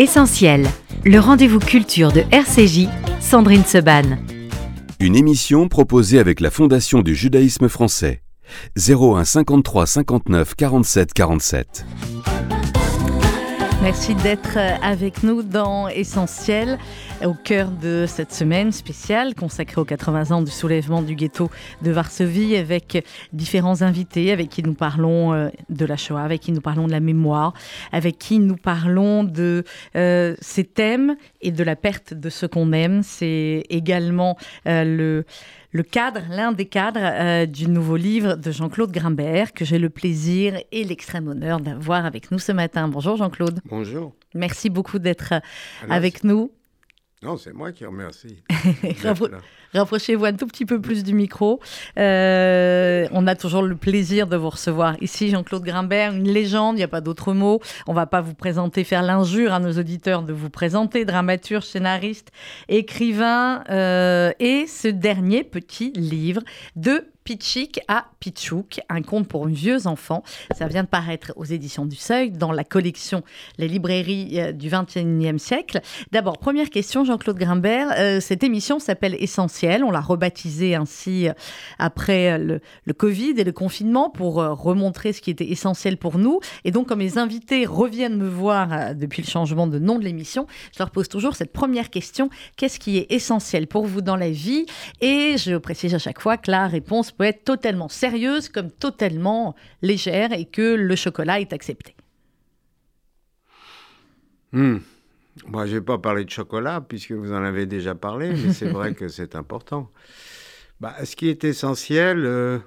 Essentiel, le rendez-vous culture de RCJ, Sandrine Seban. Une émission proposée avec la Fondation du judaïsme français. 01 53 59 47 47. Merci d'être avec nous dans Essentiel, au cœur de cette semaine spéciale consacrée aux 80 ans du soulèvement du ghetto de Varsovie, avec différents invités avec qui nous parlons euh, de la Shoah, avec qui nous parlons de la mémoire, avec qui nous parlons de euh, ces thèmes et de la perte de ce qu'on aime. C'est également euh, le le cadre, l'un des cadres euh, du nouveau livre de Jean-Claude Grimbert, que j'ai le plaisir et l'extrême honneur d'avoir avec nous ce matin. Bonjour Jean-Claude. Bonjour. Merci beaucoup d'être avec nous. Non, c'est moi qui remercie. Rapprochez-vous un tout petit peu plus du micro. Euh, on a toujours le plaisir de vous recevoir ici, Jean-Claude Grimbert, une légende, il n'y a pas d'autre mot. On ne va pas vous présenter, faire l'injure à nos auditeurs de vous présenter, dramaturge, scénariste, écrivain, euh, et ce dernier petit livre de Pitchik à Pitchouk, un conte pour vieux enfants. Ça vient de paraître aux éditions du Seuil dans la collection Les librairies euh, du XXIe siècle. D'abord, première question, Jean-Claude Grimbert. Euh, cette émission s'appelle Essentiel. On l'a rebaptisée ainsi euh, après le, Covid et le confinement pour remontrer ce qui était essentiel pour nous. Et donc, comme les invités reviennent me voir depuis le changement de nom de l'émission, je leur pose toujours cette première question. Qu'est-ce qui est essentiel pour vous dans la vie? Et je précise à chaque fois que la réponse peut être totalement sérieuse comme totalement légère et que le chocolat est accepté. Hmm. Moi, je n'ai pas parlé de chocolat puisque vous en avez déjà parlé, mais c'est vrai que c'est important. Bah, ce qui est essentiel, euh,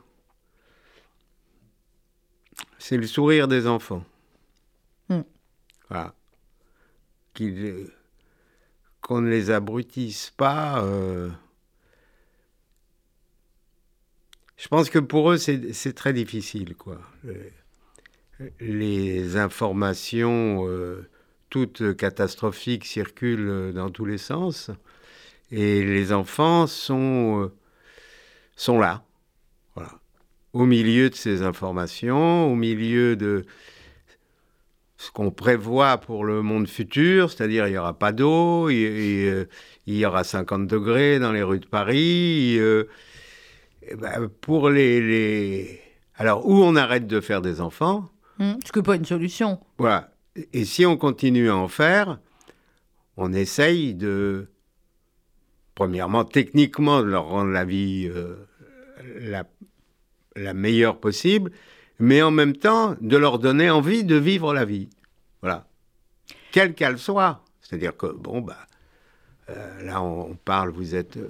c'est le sourire des enfants. Hmm. Voilà. Qu'on ne les abrutisse pas. Euh, Je pense que pour eux, c'est très difficile, quoi. Les informations, euh, toutes catastrophiques, circulent dans tous les sens. Et les enfants sont, euh, là, au milieu de ces informations, au milieu de ce qu'on prévoit pour le monde futur, c'est-à-dire il n'y aura pas d'eau, il, y aura 50 degrés dans les rues de Paris. Eh ben, pour les, Alors, où on arrête de faire des enfants? Hmm, ce que pas une solution. Voilà. Et si on continue à en faire, on essaye de, premièrement, techniquement, de leur rendre la vie euh, la, la, meilleure possible, mais en même temps, de leur donner envie de vivre la vie. Voilà. Quelle qu'elle soit. C'est-à-dire que, bon, bah, euh, là, on, parle, vous êtes. Euh,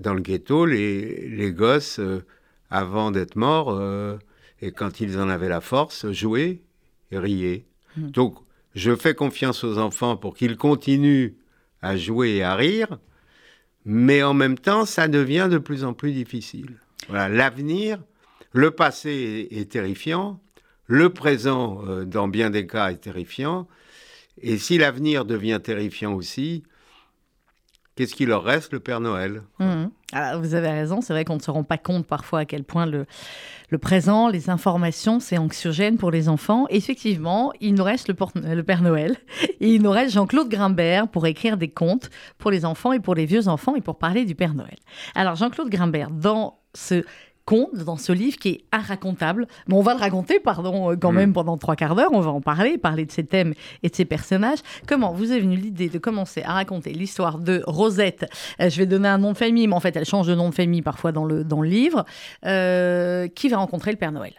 dans le ghetto, les, les gosses, euh, avant d'être morts, euh, et quand ils en avaient la force, jouaient et riaient. Hmm. Donc, je fais confiance aux enfants pour qu'ils continuent à jouer et à rire, mais en même temps, ça devient de plus en plus difficile. Voilà, l'avenir, le passé est, terrifiant, le présent, euh, dans bien des cas, est terrifiant, et si l'avenir devient terrifiant aussi, qu'est-ce qui leur reste Le Père Noël? Mmh. Ah, vous avez raison, c'est vrai qu'on ne se rend pas compte parfois à quel point le, le présent, les informations, c'est anxiogène pour les enfants. effectivement, il nous reste le, le Père Noël et il nous reste Jean-Claude Grimbert pour écrire des contes pour les enfants et pour les vieux enfants et pour parler du Père Noël. Alors Jean-Claude Grimbert, dans ce conte dans ce livre qui est inracontable. Mais on va le raconter, pardon, euh, quand mm. même pendant trois quarts d'heure. On va en parler, parler de ses thèmes et de ses personnages. Comment vous est venue l'idée de commencer à raconter l'histoire de Rosette? Euh, Je vais donner un nom de famille, mais en fait, elle change de nom de famille parfois dans le, dans le livre. Euh, qui va rencontrer le Père Noël?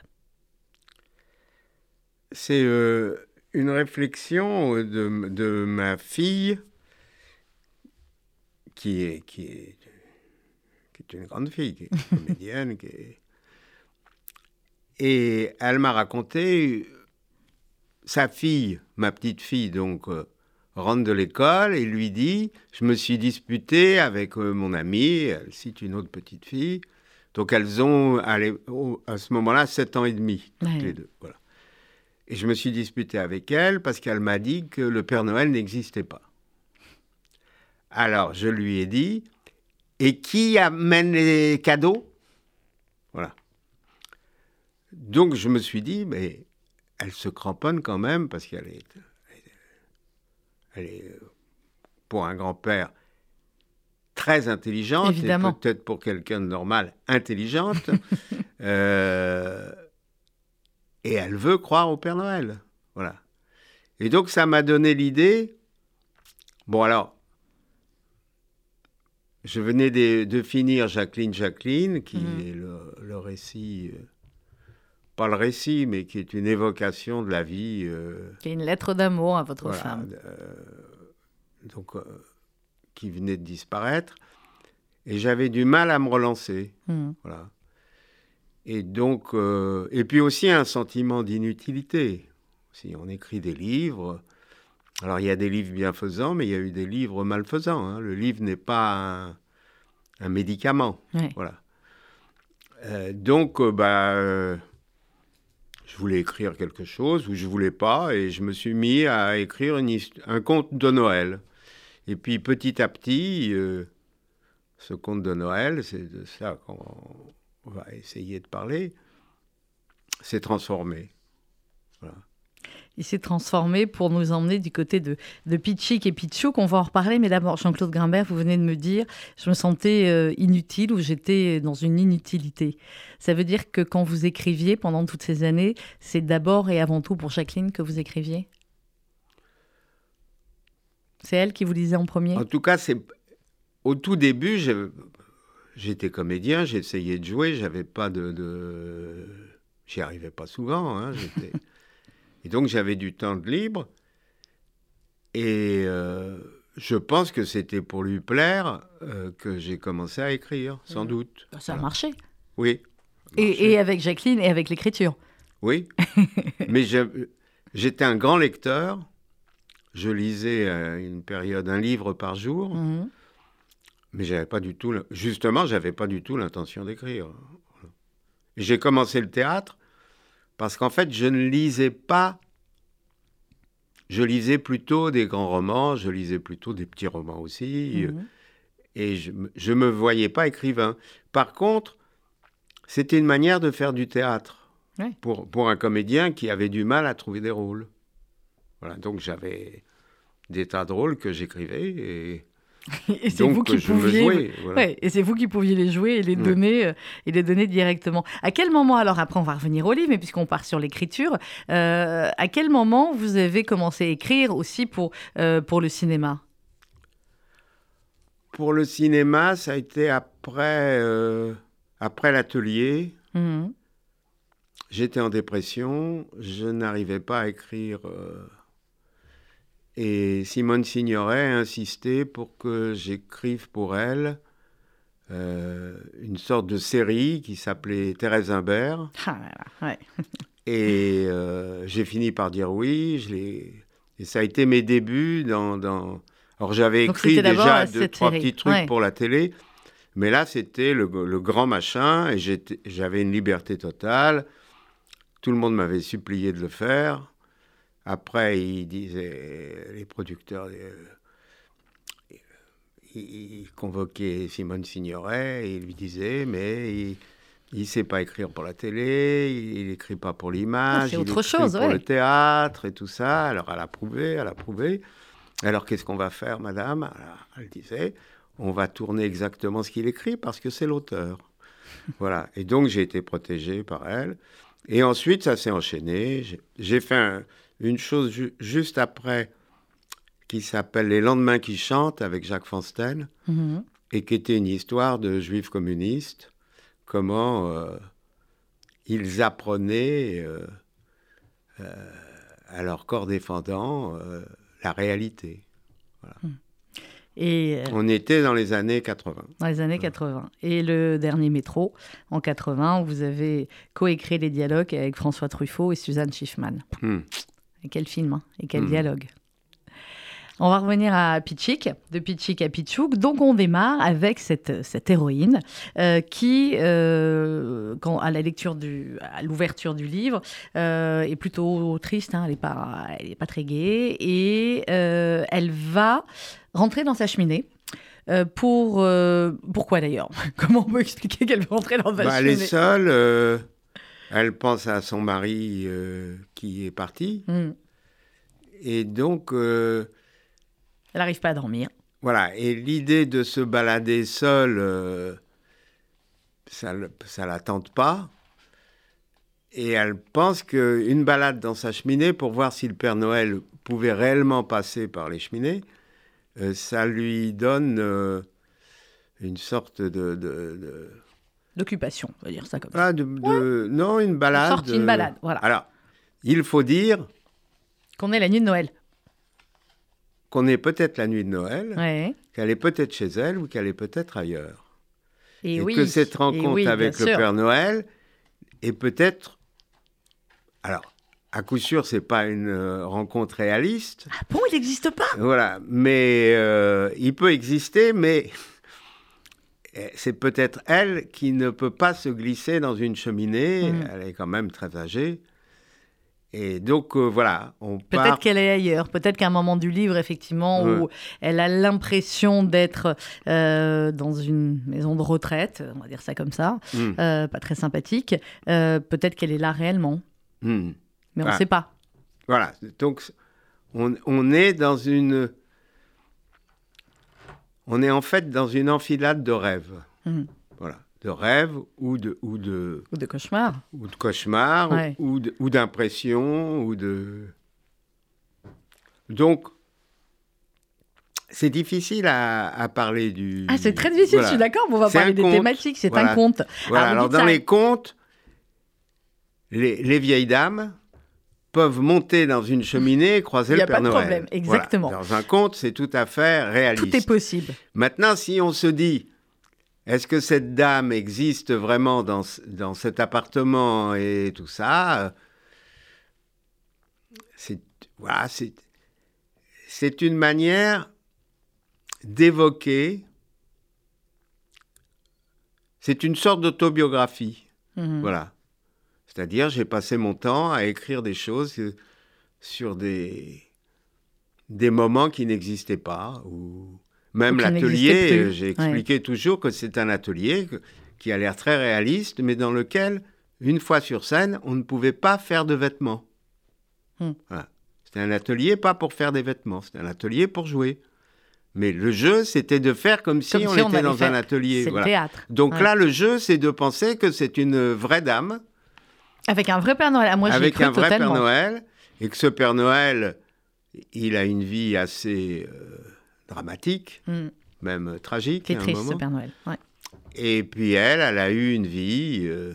C'est une réflexion de, de, ma fille qui est, qui est est une grande fille, qui est comédienne. qui Et elle m'a raconté, sa fille, ma petite fille, donc, euh, rentre de l'école et lui dit, je me suis disputé avec euh, mon amie, elle cite une autre petite fille, donc elles ont, à ce moment-là, 7 ans et demi, toutes les deux. Voilà. Et je me suis disputé avec elle parce qu'elle m'a dit que le Père Noël n'existait pas. Alors, je lui ai dit, et qui amène les cadeaux? Voilà. Donc je me suis dit, mais elle se cramponne quand même parce qu'elle est, elle est, pour un grand-père, très intelligente. Évidemment. Et peut-être pour quelqu'un de normal, intelligente. Euh, et elle veut croire au Père Noël. Voilà. Et donc, ça m'a donné l'idée. Bon, alors, je venais de, de finir Jacqueline, Jacqueline, qui Mhm. est le, le récit, euh, pas le récit, mais qui est une évocation de la vie. euh, Qui est une lettre d'amour à votre voilà, femme. euh, donc, euh, qui venait de disparaître. Et j'avais du mal à me relancer. Mhm. Voilà. Et donc, et puis aussi un sentiment d'inutilité. Si on écrit des livres, alors il y a des livres bienfaisants, mais il y a eu des livres malfaisants. hein. Le livre n'est pas un, un médicament. Ouais. Voilà. Euh, donc, euh, bah, euh, je voulais écrire quelque chose ou je voulais pas, et je me suis mis à écrire une un conte de Noël. Et puis petit à petit, ce conte de Noël, c'est de ça qu'on va essayer de parler, s'est transformé. Il s'est transformé pour nous emmener du côté de, de Pichik et Pichouk. On va en reparler, mais d'abord, Jean-Claude Grimbert, vous venez de me dire, je me sentais euh, inutile ou j'étais dans une inutilité. Ça veut dire que quand vous écriviez pendant toutes ces années, c'est d'abord et avant tout pour Jacqueline que vous écriviez? C'est elle qui vous lisait en premier? En tout cas, c'est au tout début, j'étais comédien, j'essayais de jouer, j'avais pas de, de... j'y arrivais pas souvent, hein, j'étais- et donc j'avais du temps de libre. Et euh, je pense que c'était pour lui plaire euh, que j'ai commencé à écrire, sans Mhm. doute. Ça a Voilà. marché. Oui. Et, et avec Jacqueline et avec l'écriture. Oui, mais j'étais un grand lecteur. Je lisais à une période un livre par jour. Mhm. Mais j'avais pas du tout, justement, j'avais pas du tout l'intention d'écrire. J'ai commencé le théâtre parce qu'en fait, je ne lisais pas. Je lisais plutôt des grands romans, je lisais plutôt des petits romans aussi, euh, Mhm. et je, je me voyais pas écrivain. Par contre, c'était une manière de faire du théâtre Ouais. pour, pour un comédien qui avait du mal à trouver des rôles. Voilà, donc j'avais des tas de rôles que j'écrivais et Et c'est vous qui me pouviez. voilà. Ouais, et c'est vous qui pouviez les jouer et les Ouais. donner euh, et les donner directement. À quel moment alors après on va revenir au livre, mais puisqu'on part sur l'écriture, euh, à quel moment vous avez commencé à écrire aussi pour euh, pour le cinéma? Pour le cinéma, ça a été après, euh, après l'atelier. Mhm. J'étais en dépression, je n'arrivais pas à écrire. Et Simone Signoret a insisté pour que j'écrive pour elle euh, une sorte de série qui s'appelait Thérèse Imbert. Ah là là, ouais. Et euh, j'ai fini par dire oui. Je et ça a été mes débuts dans. dans... Alors j'avais écrit déjà deux, trois série. petits trucs Ouais. pour la télé. Mais là, c'était le, le grand machin et j'avais une liberté totale. Tout le monde m'avait supplié de le faire. Après, ils disaient, les producteurs, euh, ils, ils convoquaient Simone Signoret et ils lui disaient, mais il ne sait pas écrire pour la télé, il n'écrit pas pour l'image, il écrit chose, pour ouais. le théâtre et tout ça. Alors, elle a prouvé, elle a prouvé. Alors, qu'est-ce qu'on va faire, madame? Alors, Elle disait, on va tourner exactement ce qu'il écrit parce que c'est l'auteur. voilà. Et donc, j'ai été protégé par elle. Et ensuite, ça s'est enchaîné. J'ai fait un- une chose ju- juste après qui s'appelle Les lendemains qui chantent avec Jacques Fansten Mhm. et qui était une histoire de juifs communistes, comment euh, ils apprenaient euh, euh, à leurs corps défendants euh, la réalité. Et euh, On était dans les années 80. dans les années 80. Et le dernier métro en 80 où vous avez coécrit les dialogues avec François Truffaut et Suzanne Schiffman. Hmm. Et quel film, hein, et quel Mhm. dialogue. On va revenir à Pichik, de Pichik à Pichouk. Donc on démarre avec cette, cette héroïne euh, qui, euh, quand, à la lecture du, à l'ouverture du livre, euh, est plutôt triste. hein, elle n'est pas, elle est pas très gaie et elle va rentrer dans sa cheminée. euh, pour euh, pourquoi d'ailleurs? Comment on peut expliquer qu'elle veut rentrer dans sa Bah, elle est cheminée? seule, euh, elle pense à son mari euh, qui est parti. Hmm. Et donc, euh, Elle n'arrive pas à dormir. Voilà, et l'idée de se balader seul, euh, ça ne la tente pas. Et elle pense qu'une balade dans sa cheminée pour voir si le Père Noël pouvait réellement passer par les cheminées, ça lui donne une sorte de... D'occupation, on va dire ça comme ça. de, Non, une balade. Une sorte, une balade, voilà. Alors, il faut dire... Qu'on est la nuit de Noël qu'on est peut-être la nuit de Noël, qu'elle est peut-être chez elle ou qu'elle est peut-être ailleurs. Et, que cette rencontre avec le Père Noël est peut-être... Alors, à coup sûr, c'est pas une euh, rencontre réaliste. Ah bon, il n'existe pas? Voilà, mais euh, il peut exister, mais c'est peut-être elle qui ne peut pas se glisser dans une cheminée. Mm. Elle est quand même très âgée. Et donc, euh, voilà, on Peut-être qu'elle est ailleurs. Peut-être qu'à un moment du livre, effectivement, où elle a l'impression d'être euh, dans une maison de retraite, on va dire ça comme ça, hmm. euh, pas très sympathique, peut-être qu'elle est là réellement. Hmm. Mais on ne sait pas. Voilà, donc on, est dans une... On est en fait dans une enfilade de rêves. Hmm. Voilà de rêve ou de ou de ou de cauchemar ou de cauchemar ou, ou d'impression ou de donc c'est difficile à, parler du. Ah, c'est très difficile, je suis d'accord. On va parler des thématiques, c'est un conte. Voilà. Alors, dans les contes, les, les, vieilles dames peuvent monter dans une cheminée et croiser le Père Noël. Il n'y a pas de problème, exactement. Dans un conte, c'est tout à fait réaliste. Tout est possible. Maintenant, si on se dit, est-ce que cette dame existe vraiment dans, dans cet appartement et tout ça C'est voilà, c'est une manière d'évoquer. C'est une sorte d'autobiographie. Mhm. Voilà. C'est-à-dire, j'ai passé mon temps à écrire des choses sur des, des moments qui n'existaient pas ou même l'atelier, euh, j'ai expliqué toujours que c'est un atelier qui a l'air très réaliste, mais dans lequel, une fois sur scène, on ne pouvait pas faire de vêtements. Hmm. C'était un atelier pas pour faire des vêtements, c'était un atelier pour jouer. Mais le jeu, c'était de faire comme si, on, était dans un atelier. C'est le théâtre. Donc là, le jeu, c'est de penser que c'est une vraie dame. Avec un vrai Père Noël. Ah, moi, Avec un vrai Père Noël. Et que ce Père Noël, il a une vie assez... Euh, dramatique, mm. même tragique. C'est triste, ce Père Noël. Et puis elle, elle a eu une vie, euh,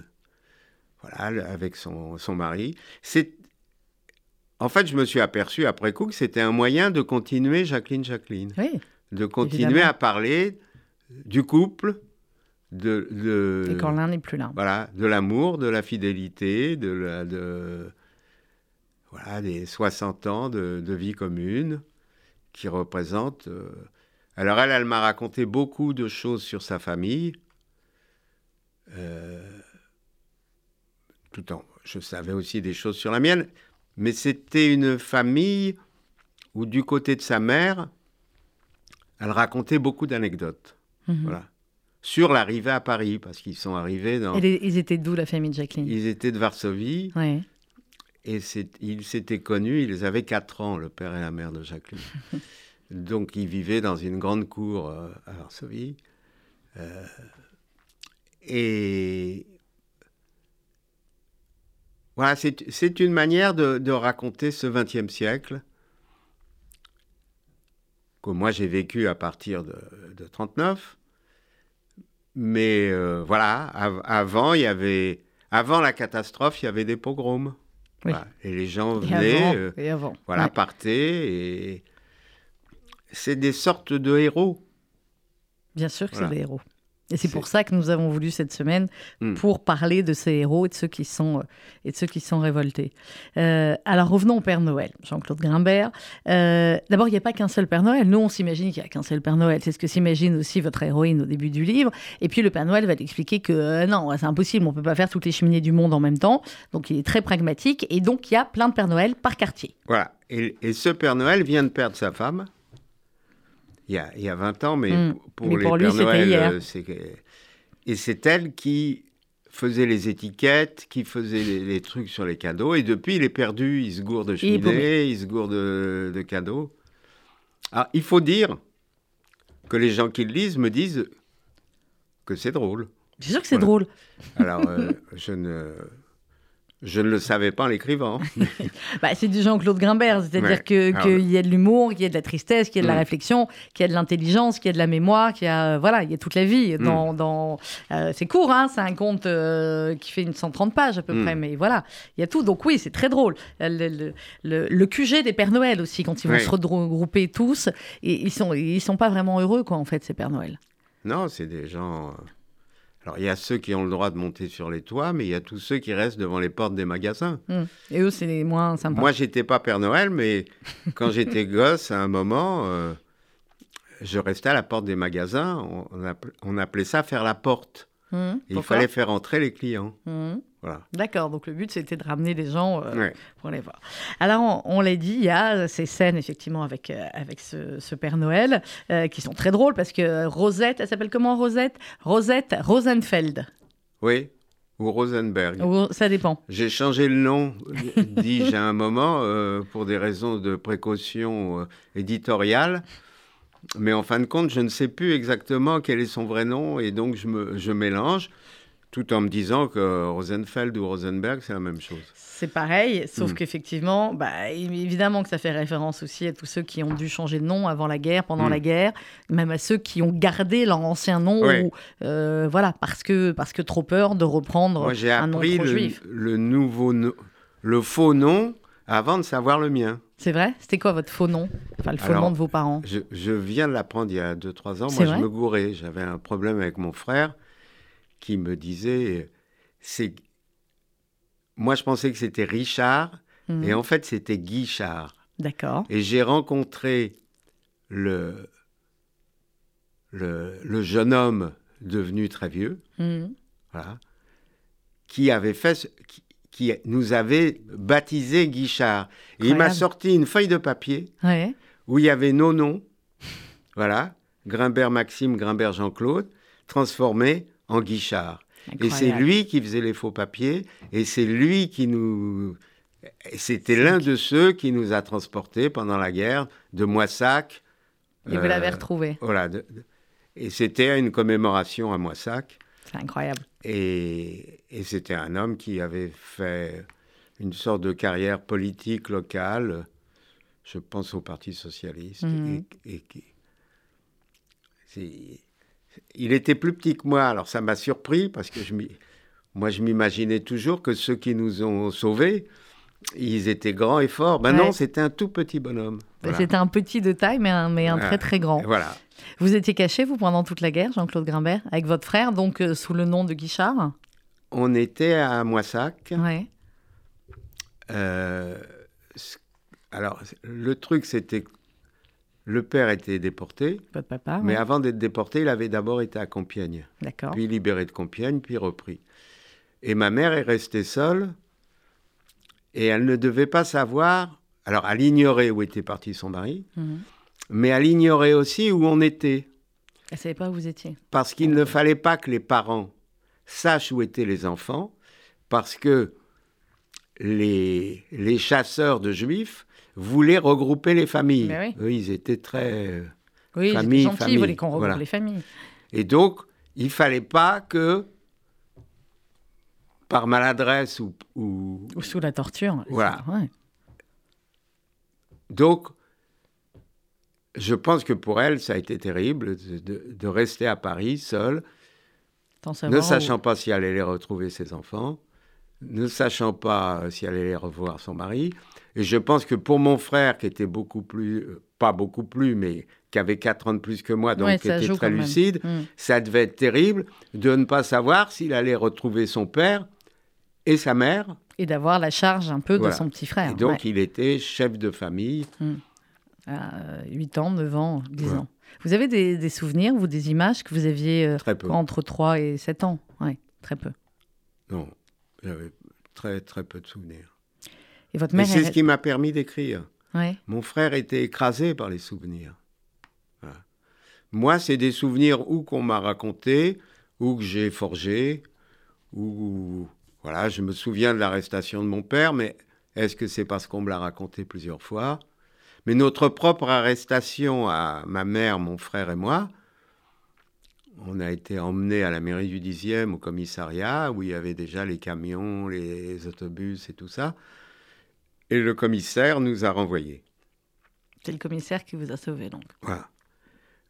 voilà, avec son, son mari. C'est, en fait, je me suis aperçu après coup que c'était un moyen de continuer Jacqueline, Jacqueline, de continuer à parler du couple, de, de et quand l'un n'est plus là. Voilà, de l'amour, de la fidélité, de la, de voilà, des 60 ans de, de vie commune qui représente... Euh, alors elle, elle m'a raconté beaucoup de choses sur sa famille. Euh, tout en, je savais aussi des choses sur la mienne, mais c'était une famille où du côté de sa mère, elle racontait beaucoup d'anecdotes. Mhm. Voilà. Sur l'arrivée à Paris, parce qu'ils sont arrivés dans... ils étaient d'où la famille de Jacqueline? Ils étaient de Varsovie. Ouais. Et ils s'étaient connus, ils avaient 4 ans, le père et la mère de Jacqueline. Donc ils vivaient dans une grande cour euh, à Varsovie. Euh, et voilà, c'est une manière de, raconter ce XXe siècle que moi j'ai vécu à partir de, de 39. Mais euh, voilà, avant, il y avait, avant la catastrophe, il y avait des pogroms. Et les gens venaient, euh, et avant, voilà, partaient, et c'est des sortes de héros. Bien sûr que c'est des héros. Et c'est pour ça que nous avons voulu cette semaine hmm. pour parler de ces héros et de ceux qui sont, euh, et de ceux qui sont révoltés. Euh, alors revenons au Père Noël, Jean-Claude Grimbert. Euh, d'abord, il n'y a pas qu'un seul Père Noël. Nous, on s'imagine qu'il n'y a qu'un seul Père Noël. C'est ce que s'imagine aussi votre héroïne au début du livre. Et puis le Père Noël va expliquer que non, c'est impossible, on ne peut pas faire toutes les cheminées du monde en même temps. Donc il est très pragmatique. Et donc il y a plein de Père Noël par quartier. Voilà. Et, et ce Père Noël vient de perdre sa femme il y a, il y a 20 ans, mais hmm. pour les pour Père Noël, euh, et c'est elle qui faisait les étiquettes, qui faisait les, trucs sur les cadeaux. Et depuis, il est perdu. Il se gourde de cheminée, il, se gourde de, cadeaux. Ah, il faut dire que les gens qui le lisent me disent que c'est drôle. C'est sûr que c'est Voilà. drôle. Alors, euh, je, ne, je ne le savais pas en l'écrivant. Bah, c'est du Jean-Claude Grimbert, c'est-à-dire Ouais. Alors, qu'il y a de l'humour, qu'il y a de la tristesse, qu'il y a de la Mm. réflexion, qu'il y a de l'intelligence, qu'il y a de la mémoire, qu'il y a voilà, il y a toute la vie. Mm. Dans, dans euh, c'est court, hein, c'est un conte euh, qui fait une 130 pages à peu Mm. près, mais voilà, il y a tout. Donc oui, c'est très drôle. Euh, Le, le, le- le QG des Pères Noël aussi, quand ils vont se regrouper tous, et ils sont ils sont pas vraiment heureux quoi en fait ces Pères Noël. non, c'est des gens. Alors, il y a ceux qui ont le droit de monter sur les toits, mais il y a tous ceux qui restent devant les portes des magasins. Mm. Et eux, c'est les moins sympas. Moi, j'étais pas Père Noël, mais quand j'étais gosse, à un moment, euh, je restais à la porte des magasins. On, on appelait, on appelait ça faire la porte. Mm. Il fallait faire entrer les clients. Mm. Voilà. D'accord, donc le but c'était de ramener les gens euh, Ouais. pour les voir. Alors, on, on l'a dit, il y a ces scènes, effectivement, avec, euh, avec ce, ce Père Noël, euh, qui sont très drôles, parce que Rosette, elle s'appelle comment Rosette? Rosette Rosenfeld. Oui, ou Rosenberg. Ou- ça dépend. J'ai changé le nom, dis-je à un moment, pour des raisons de précaution éditoriale. Mais en fin de compte, je ne sais plus exactement quel est son vrai nom et donc je, me, je mélange tout en me disant que Rosenfeld ou Rosenberg, c'est la même chose. C'est pareil, sauf Mm. qu'effectivement, bah, évidemment que ça fait référence aussi à tous ceux qui ont dû changer de nom avant la guerre, pendant Mm. la guerre, même à ceux qui ont gardé leur ancien nom, Ouais. ou, euh, voilà, parce que, parce que trop peur de reprendre Moi, j'ai un nom appris trop le, juif. le nouveau, no- le faux nom avant de savoir le mien. C'est vrai? C'était quoi votre faux nom? Enfin, le faux Alors, nom de vos parents? Je, je viens de l'apprendre il y a 2-3 ans. Moi, je me gourais. J'avais un problème avec mon frère qui me disait c'est. Moi, je pensais que c'était Richard, Mhm. et en fait, c'était Guichard. D'accord. Et j'ai rencontré le, le, le jeune homme devenu très vieux, Mhm. voilà, qui avait fait. Qui, qui nous avait baptisé Guichard. Et il m'a sorti une feuille de papier Ouais. où il y avait nos noms, voilà, Grimbert Maxime, Grimbert Jean-Claude, transformés en Guichard. Et c'est lui qui faisait les faux papiers, et c'est lui qui nous... C'était l'un de ceux qui nous a transportés pendant la guerre de Moissac. Et vous euh, l'avez retrouvé. Voilà. de- de- et c'était une commémoration à Moissac. C'est incroyable. Et, et c'était un homme qui avait fait une sorte de carrière politique locale, je pense au Parti socialiste. Mhm. Et, et il était plus petit que moi, alors ça m'a surpris parce que je moi je m'imaginais toujours que ceux qui nous ont sauvés, ils étaient grands et forts. Ben Ouais. non, c'était un tout petit bonhomme. Voilà. C'était un petit de taille, mais un, mais un Voilà. très très grand. Voilà. Vous étiez caché, vous, pendant toute la guerre, Jean-Claude Grimbert, avec votre frère, donc euh, sous le nom de Guichard? On était à Moissac. Ouais. Euh, alors, le truc, c'était le père était déporté, Votre papa mais ouais. avant d'être déporté, il avait d'abord été à Compiègne, D'accord. puis libéré de Compiègne, puis repris. Et ma mère est restée seule, et elle ne devait pas savoir, alors elle ignorait où était parti son mari, Mhm. mais elle ignorait aussi où on était, Elle savait pas où vous étiez. parce qu'il ne fallait pas que les parents sachent où étaient les enfants, parce que les, les chasseurs de juifs voulaient regrouper les familles. Mais oui. Eux, ils étaient très... Oui, Famille, gentil, famille, vous voulez qu'on regroupe voilà. les familles. Et donc, il fallait pas que, par maladresse ou... ou- Ou sous la torture. Voilà. Ouais. Donc, je pense que pour elle, ça a été terrible de, de- de rester à Paris seule, ne où- sachant pas si elle allait retrouver ses enfants, ne sachant pas euh, si elle allait revoir son mari. Et je pense que pour mon frère, qui était beaucoup plus, euh, pas beaucoup plus, mais qui avait 4 ans de plus que moi, donc Ouais, qui était très lucide, Mm. ça devait être terrible de ne pas savoir s'il allait retrouver son père et sa mère. Et d'avoir la charge un peu Voilà. de son petit frère. et donc, ouais. il était chef de famille. À 8 ans, 9 ans, 10 Voilà. ans. Vous avez des, des souvenirs ou des images que vous aviez euh, Très peu. entre 3 et 7 ans? Oui, très peu. Non, j'avais très, très peu de souvenirs. Et votre mère c'est elle- ce qui m'a permis d'écrire. Ouais. Mon frère était écrasé par les souvenirs. Voilà. Moi, c'est des souvenirs ou qu'on m'a raconté, ou que j'ai forgé, ou voilà, je me souviens de l'arrestation de mon père, mais est-ce que c'est parce qu'on me l'a raconté plusieurs fois? Mais notre propre arrestation à ma mère, mon frère et moi, on a été emmenés à la mairie du 10e, au commissariat, où il y avait déjà les camions, les autobus et tout ça. Et le commissaire nous a renvoyés. C'est le commissaire qui vous a sauvé, donc. Voilà.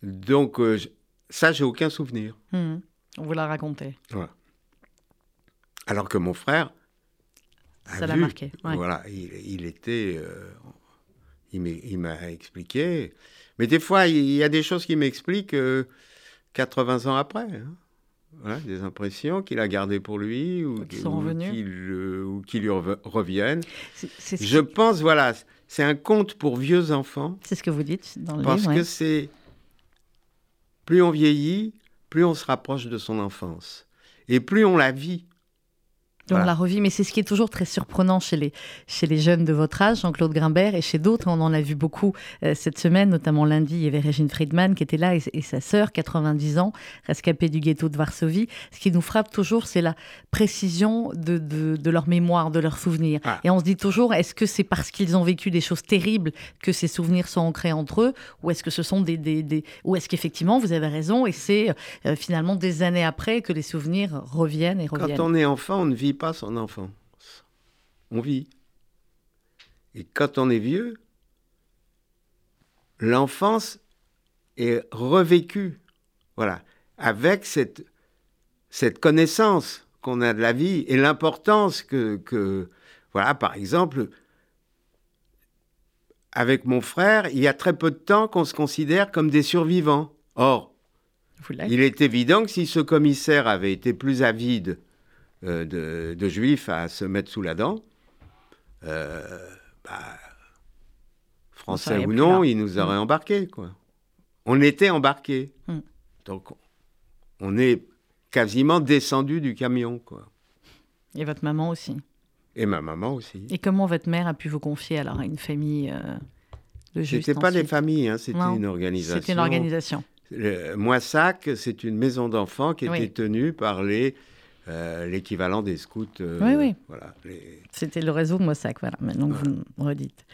Donc, euh, je- ça, j'ai aucun souvenir. Mhm. On vous l'a raconté. Voilà. Alors que mon frère. Ça l'a marqué, ouais. Voilà, il, il était. euh, il m'a expliqué. Mais des fois, il y a des choses qu'il m'explique euh, 80 ans après. hein. Voilà, des impressions qu'il a gardées pour lui ou, Qui ou lui reve- reviennent. Je pense, voilà, c'est un conte pour vieux enfants c'est ce que vous dites dans le parce livre. que ouais. c'est. Plus on vieillit, plus on se rapproche de son enfance. Et plus on la vit. Voilà. la revue, mais c'est ce qui est toujours très surprenant chez les, chez les jeunes de votre âge, Jean-Claude Grimbert, et chez d'autres. On en a vu beaucoup euh, cette semaine, notamment lundi, il y avait Régine Friedman qui était là et, et sa sœur, 90 ans, rescapée du ghetto de Varsovie. Ce qui nous frappe toujours, c'est la précision de, de, de leur mémoire, de leurs souvenirs. Ah. Et on se dit toujours, est-ce que c'est parce qu'ils ont vécu des choses terribles que ces souvenirs sont ancrés entre eux, ou est-ce que ce sont des, des, des- ou est-ce qu'effectivement vous avez raison et c'est euh, finalement des années après que les souvenirs reviennent et reviennent. Quand on est enfant, on ne vit pas son enfance. On vit. Et quand on est vieux, l'enfance est revécue. Voilà. Avec cette, cette connaissance qu'on a de la vie et l'importance que, que- Voilà, par exemple, avec mon frère, il y a très peu de temps qu'on se considère comme des survivants. Or, il est évident que si ce commissaire avait été plus avide de, de juifs à se mettre sous la dent, euh, bah, français ou non, là. il nous aurait embarqués. Quoi. On était embarqués. Mm. Donc, on est quasiment descendu du camion. Quoi. Et votre maman aussi. Et ma maman aussi. Et comment votre mère a pu vous confier alors à une famille euh, de juifs C'était pas des familles, hein, c'était une organisation. C'était une organisation. Le Moissac, c'est une maison d'enfants qui Oui. était tenue par les euh, l'équivalent des scouts. euh, Oui, oui. Voilà, les- C'était le réseau Mossack, voilà, maintenant que vous me redites.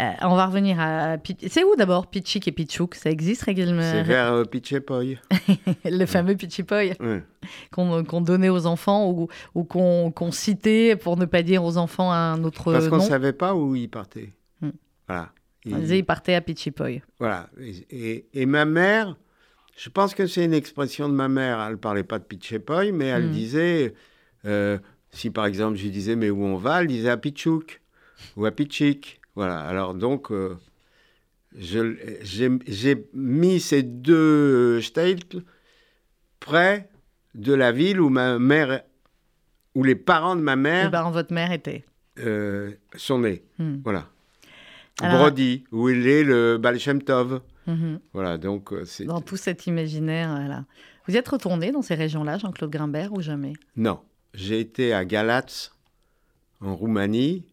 Euh, on va revenir à... C'est où d'abord Pitchik et Pitchouk Ça existe régulièrement? C'est vers euh, Pichepoy. Le fameux Pitchipoy Ouais. qu'on qu'on donnait aux enfants ou, ou qu'on qu'on citait pour ne pas dire aux enfants un autre Parce qu'on nom? ne savait pas où ils partaient. Hmm. Voilà. On Ils- disait ils partaient à Pitchipoy. voilà. Et, et- et ma mère, je pense que c'est une expression de ma mère. Elle ne parlait pas de Pichepoy, mais elle Hmm. disait, euh, si par exemple je disais mais où on va, elle disait à Pichouk ou à Pichik. Voilà. Alors donc, euh, j'ai mis ces deux Städte près de la ville où ma mère, où les parents de ma mère ben, votre mère était. euh, sont nés. Hmm. Voilà. Alors- Brody, où il est le Baal Mhm. Voilà, donc euh, c'est... Dans tout cet imaginaire. Voilà. Vous y êtes retourné dans ces régions-là, Jean-Claude Grimbert, ou jamais? Non, j'ai été à Galatz, en Roumanie,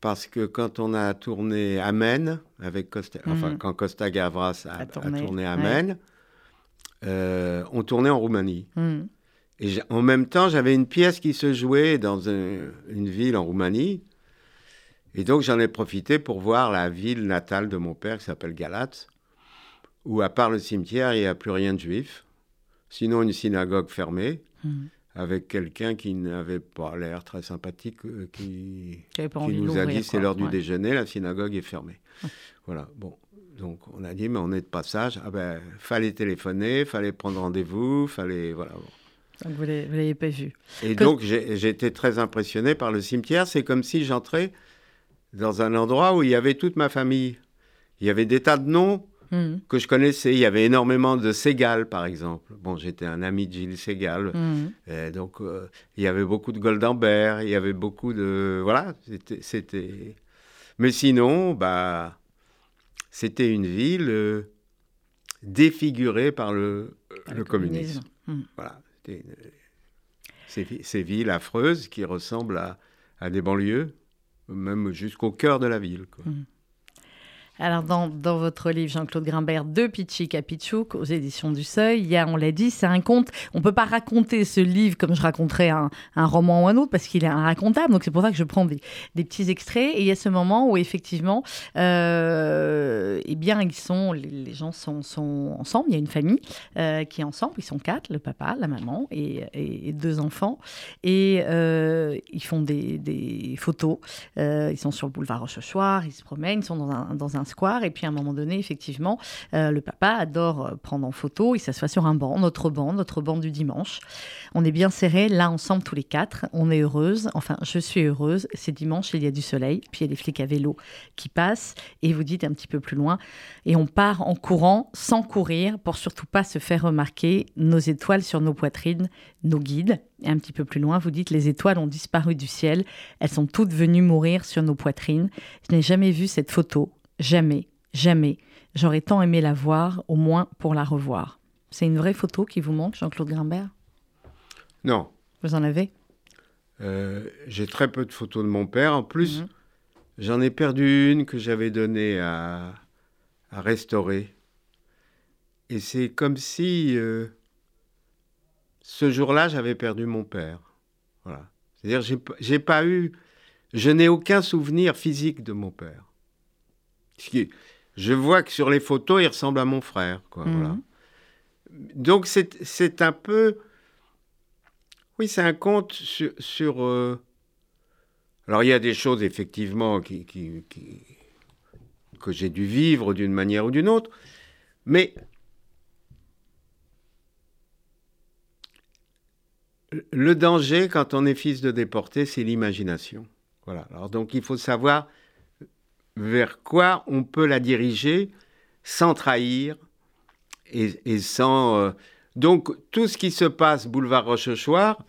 parce que quand on a tourné Amen, avec Costa... enfin, Mhm. quand Costa Gavras a, A a tourné, ouais. Amen, euh, on tournait en Roumanie. Mhm. Et en même temps, j'avais une pièce qui se jouait dans un- une ville en Roumanie. Et donc, j'en ai profité pour voir la ville natale de mon père, qui s'appelle Galatz, où, à part le cimetière, il n'y a plus rien de juif. Sinon, une synagogue fermée, Mhm. avec quelqu'un qui n'avait pas l'air très sympathique, euh, qui, nous a dit c'est l'heure du déjeuner, la synagogue est fermée. Voilà, bon. Donc on a dit, mais on est de passage. Ah ben, fallait téléphoner, fallait prendre rendez-vous, fallait. Voilà. bon. Donc vous ne l'avez pas vu. Et Que- donc été très impressionné par le cimetière. C'est comme si j'entrais dans un endroit où il y avait toute ma famille. Il y avait des tas de noms Mhm. que je connaissais. Il y avait énormément de Segal, par exemple. Bon, j'étais un ami de Gilles Segal. Et donc, euh, il y avait beaucoup de Goldenberg, il y avait beaucoup de... Voilà, c'était... Mais sinon, bah, c'était une ville euh, défigurée par le, Par le communisme. Mhm. Voilà. une- Ces, vi- ces villes affreuses qui ressemblent à, à des banlieues, même jusqu'au cœur de la ville. quoi. Alors, dans, dans, votre livre, Jean-Claude Grimbert, de Pichik à Pichouk, aux éditions du Seuil, il y a, on l'a dit, c'est un conte. On ne peut pas raconter ce livre comme je raconterais un, un roman ou un autre, parce qu'il est inracontable. Donc, c'est pour ça que je prends des, des, petits extraits. Et il y a ce moment où, effectivement, euh, eh bien, ils sont, les, gens sont, sont ensemble. Il y a une famille euh, qui est ensemble. Ils sont quatre, le papa, la maman et, et, et deux enfants. Et euh, ils font des, des photos. Euh, ils sont sur le boulevard Rochechouart, ils se promènent, ils sont dans un, dans un square. Et puis à un moment donné, effectivement, euh, le papa adore euh, prendre en photo. Il s'assoit sur un banc, notre banc, notre banc du dimanche. On est bien serrés, là ensemble tous les quatre. On est heureuse. Enfin, je suis heureuse. C'est dimanche, il y a du soleil. Puis il y a des flics à vélo qui passent. Et vous dites un petit peu plus loin. Et on part en courant, sans courir, pour surtout pas se faire remarquer. Nos étoiles sur nos poitrines, nos guides. Et un petit peu plus loin, vous dites les étoiles ont disparu du ciel. Elles sont toutes venues mourir sur nos poitrines. Je n'ai jamais vu cette photo. Jamais, jamais. J'aurais tant aimé la voir, au moins pour la revoir. C'est une vraie photo qui vous manque, Jean-Claude Grimbert? Non. Vous en avez? Euh, J'ai très peu de photos de mon père. En plus, mmh. j'en ai perdu une que j'avais donnée à, à, restaurer. Et c'est comme si euh, ce jour-là, j'avais perdu mon père. Voilà. C'est-à-dire, j'ai pas eu. Je n'ai aucun souvenir physique de mon père. Je vois que sur les photos, il ressemble à mon frère. Quoi, mmh. voilà. Donc c'est un peu... Oui, c'est un conte sur... sur euh... Alors il y a des choses effectivement qui, qui, qui... que j'ai dû vivre d'une manière ou d'une autre, mais le danger quand on est fils de déporté, c'est l'imagination. Voilà. Alors donc il faut savoir vers quoi on peut la diriger sans trahir et, et sans... Euh... Donc tout ce qui se passe boulevard Rochechouart,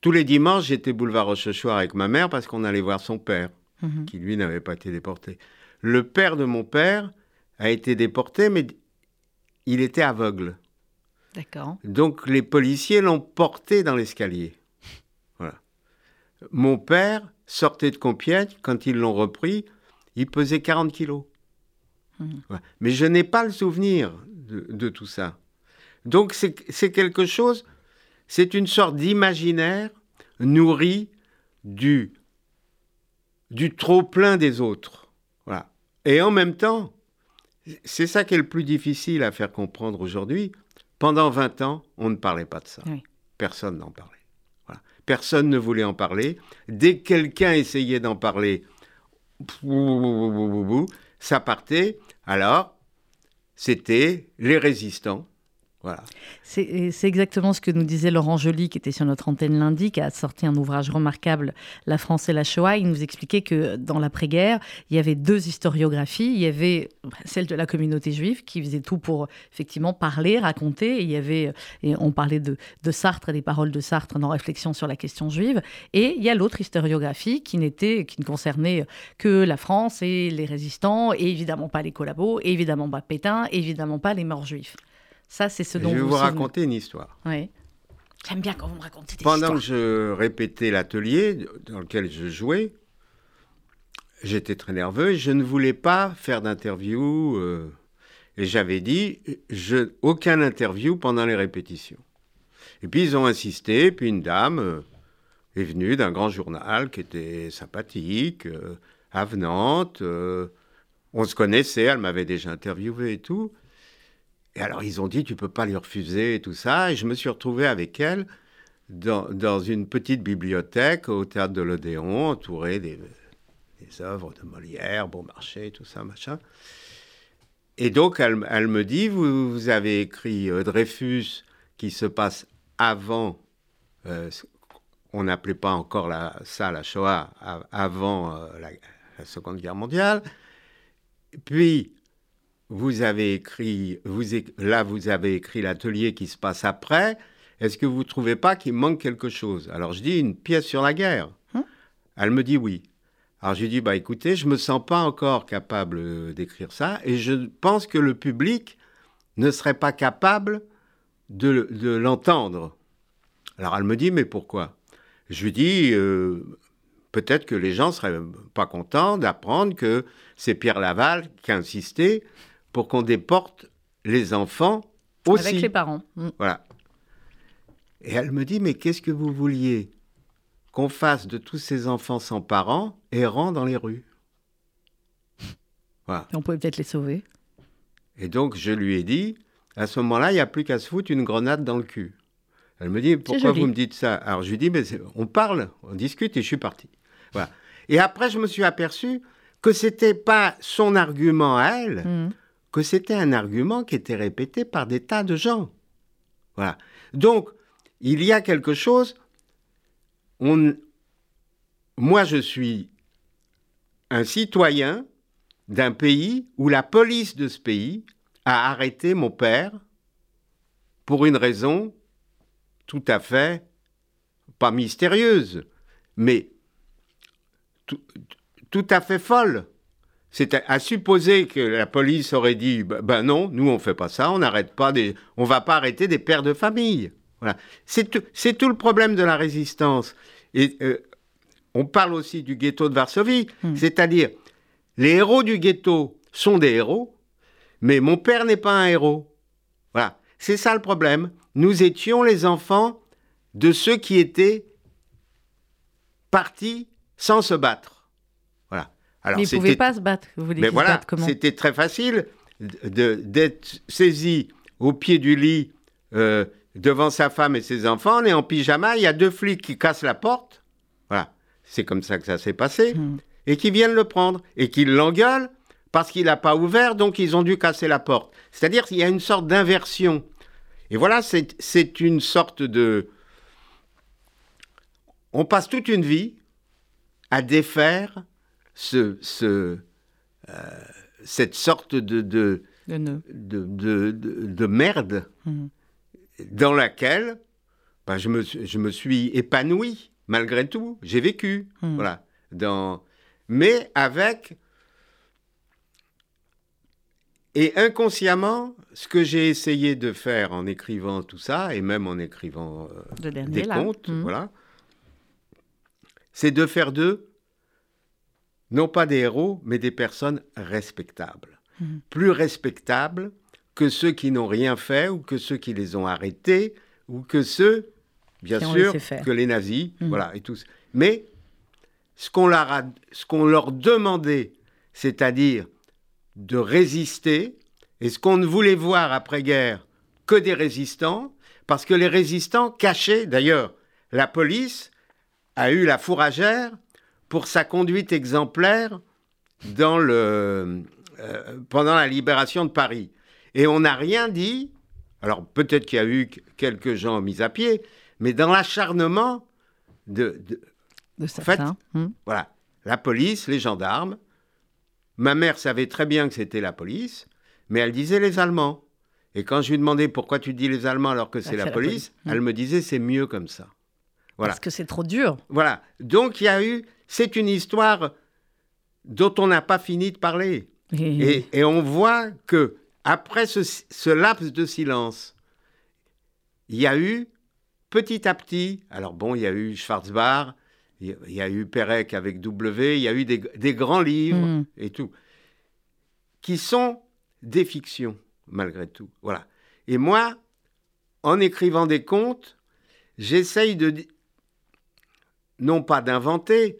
tous les dimanches j'étais boulevard Rochechouart avec ma mère parce qu'on allait voir son père, mmh. qui lui n'avait pas été déporté. Le père de mon père a été déporté, mais il était aveugle. D'accord. Donc les policiers l'ont porté dans l'escalier. Voilà. Mon père sortait de Compiègne, quand ils l'ont repris, il pesait 40 kilos. Mmh. Ouais. Mais je n'ai pas le souvenir de, de tout ça. Donc c'est quelque chose, c'est une sorte d'imaginaire nourri du, du trop-plein des autres. Voilà. Et en même temps, c'est ça qui est le plus difficile à faire comprendre aujourd'hui. Pendant 20 ans, on ne parlait pas de ça. Oui. Personne n'en parlait. Voilà. Personne ne voulait en parler. Dès que quelqu'un essayait d'en parler, ça partait. Alors, c'était les résistants. C'est exactement ce que nous disait Laurent Joly, qui était sur notre antenne lundi, qui a sorti un ouvrage remarquable, La France et la Shoah. Il nous expliquait que dans l'après-guerre, il y avait deux historiographies. Il y avait celle de la communauté juive, qui faisait tout pour effectivement parler, raconter. Et il y avait, et on parlait de, de Sartre et des paroles de Sartre dans Réflexion sur la question juive. Et il y a l'autre historiographie qui n'était, qui ne concernait que la France et les résistants, et évidemment pas les collabos, et évidemment pas Pétain, et évidemment pas les morts juifs. Ça, c'est ce dont je vais vous, vous raconter une histoire. Oui. J'aime bien quand vous me racontez des Pendant histoires. que je répétais l'atelier dans lequel je jouais, j'étais très nerveux et je ne voulais pas faire d'interview. Euh, et j'avais dit, je, aucun interview pendant les répétitions. Et puis ils ont insisté, puis une dame euh, est venue d'un grand journal qui était sympathique, euh, avenante. on se connaissait, elle m'avait déjà interviewé et tout. Et alors ils ont dit, tu peux pas lui refuser et tout ça. Et je me suis retrouvé avec elle dans, dans une petite bibliothèque au théâtre de l'Odéon, entourée des, des, œuvres de Molière, Beaumarchais, tout ça, machin. Et donc elle, elle me dit, vous, vous avez écrit euh, Dreyfus qui se passe avant, euh, on n'appelait pas encore la, ça la Shoah, avant euh, la, la Seconde Guerre mondiale. Puis vous avez écrit, vous, là vous avez écrit l'atelier qui se passe après. Est-ce que vous ne trouvez pas qu'il manque quelque chose? Alors je dis une pièce sur la guerre. Hein? Elle me dit oui. Alors j'ai dit bah écoutez, je me sens pas encore capable d'écrire ça et je pense que le public ne serait pas capable de, de l'entendre. Alors elle me dit mais pourquoi? Je lui dis euh, peut-être que les gens seraient pas contents d'apprendre que c'est Pierre Laval qui a insisté pour qu'on déporte les enfants aussi. Avec les parents. Mm. Voilà. Et elle me dit, mais qu'est-ce que vous vouliez Qu'on fasse de tous ces enfants sans parents errant dans les rues? Voilà. Et on pouvait peut-être les sauver. Et donc, je lui ai dit, à ce moment-là, il n'y a plus qu'à se foutre une grenade dans le cul. Elle me dit, pourquoi vous me dites ça? Alors, je lui dis, mais on parle, on discute, et je suis parti. Voilà. Et après, je me suis aperçu que c'était pas son argument à elle, Mm. C'était un argument qui était répété par des tas de gens. Voilà. Donc, il y a quelque chose. Moi, je suis un citoyen d'un pays où la police de ce pays a arrêté mon père pour une raison tout à fait, pas mystérieuse, mais tout à fait folle. C'est à, à supposer que la police aurait dit ben, ben non, nous on fait pas ça, on n'arrête pas des, on va pas arrêter des pères de famille. Voilà, c'est tout, le problème de la résistance. Et euh, on parle aussi du ghetto de Varsovie, c'est-à-dire les héros du ghetto sont des héros, mais mon père n'est pas un héros. Voilà, c'est ça le problème. Nous étions les enfants de ceux qui étaient partis sans se battre. Alors Mais ils ne pouvaient pas se battre. Vous voulez mais voilà, c'était très facile d'être saisi au pied du lit euh, devant sa femme et ses enfants. On est en pyjama, il y a deux flics qui cassent la porte. Voilà, c'est comme ça que ça s'est passé. Hmm. Et qui viennent le prendre et qui l'engueulent parce qu'il n'a pas ouvert, donc ils ont dû casser la porte. C'est-à-dire qu'il y a une sorte d'inversion. Et voilà, c'est c'est une sorte de... On passe toute une vie à défaire ce, ce, euh, cette sorte de, de, de, de- de- de merde Mhm. dans laquelle ben, je, me, suis- je me suis épanoui, malgré tout. J'ai vécu. Mhm. Voilà. Dans... Mais avec. Et inconsciemment, ce que j'ai essayé de faire en écrivant tout ça, et même en écrivant euh, des là. contes, Mhm. voilà, c'est de faire d'eux, non pas des héros, mais des personnes respectables. Mhm. Plus respectables que ceux qui n'ont rien fait, ou que ceux qui les ont arrêtés, ou que ceux, bien Qui sûr, que les nazis, Mhm. voilà, et tous. Mais ce qu'on leur, a- ce qu'on leur demandait, c'est-à-dire de résister, et ce qu'on ne voulait voir après-guerre que des résistants, parce que les résistants cachaient, d'ailleurs, la police a eu la fourragère pour sa conduite exemplaire dans le, euh, pendant la libération de Paris. Et on n'a rien dit, alors peut-être qu'il y a eu qu- quelques gens mis à pied, mais dans l'acharnement de, de- De fait, certains. Mhm. voilà, la police, les gendarmes. Ma mère savait très bien que c'était la police, mais elle disait les Allemands. Et quand je lui demandais pourquoi tu dis les Allemands alors que c'est c'est la la police, police. Mm. elle me disait c'est mieux comme ça. Voilà. Parce que c'est trop dur. Voilà. Donc il y a eu, c'est une histoire dont on n'a pas fini de parler. Et, on voit que après ce, ce laps de silence, il y a eu petit à petit, alors bon, il y a eu Schwarzbach, il y a- eu Perec avec W, il y a eu des, des grands livres Mm. et tout, qui sont des fictions, malgré tout. Voilà. Et moi, en écrivant des contes, j'essaye de, non pas d'inventer,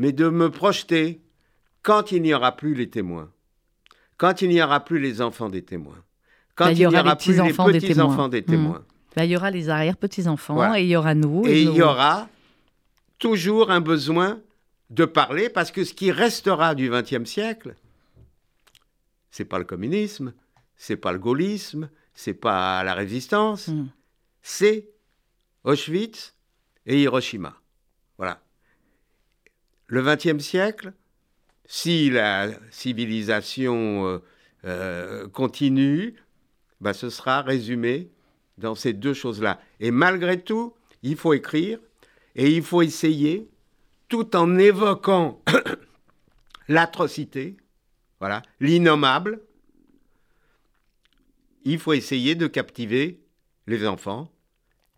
mais de me projeter quand il n'y aura plus les témoins, quand il n'y aura plus les enfants des témoins, quand Bah, il n'y aura plus les petits-enfants des témoins. témoins. Bah, il y aura les arrière-petits-enfants Voilà. et il y aura nous. Et il y aura toujours un besoin de parler parce que ce qui restera du XXe siècle, c'est pas le communisme, c'est pas le gaullisme, c'est pas la résistance, Mm. c'est Auschwitz et Hiroshima. Voilà. Le XXe siècle, si la civilisation euh, euh, continue, bah, ce sera résumé dans ces deux choses-là. Et malgré tout, il faut écrire et il faut essayer, tout en évoquant l'atrocité, voilà, l'innommable, il faut essayer de captiver les enfants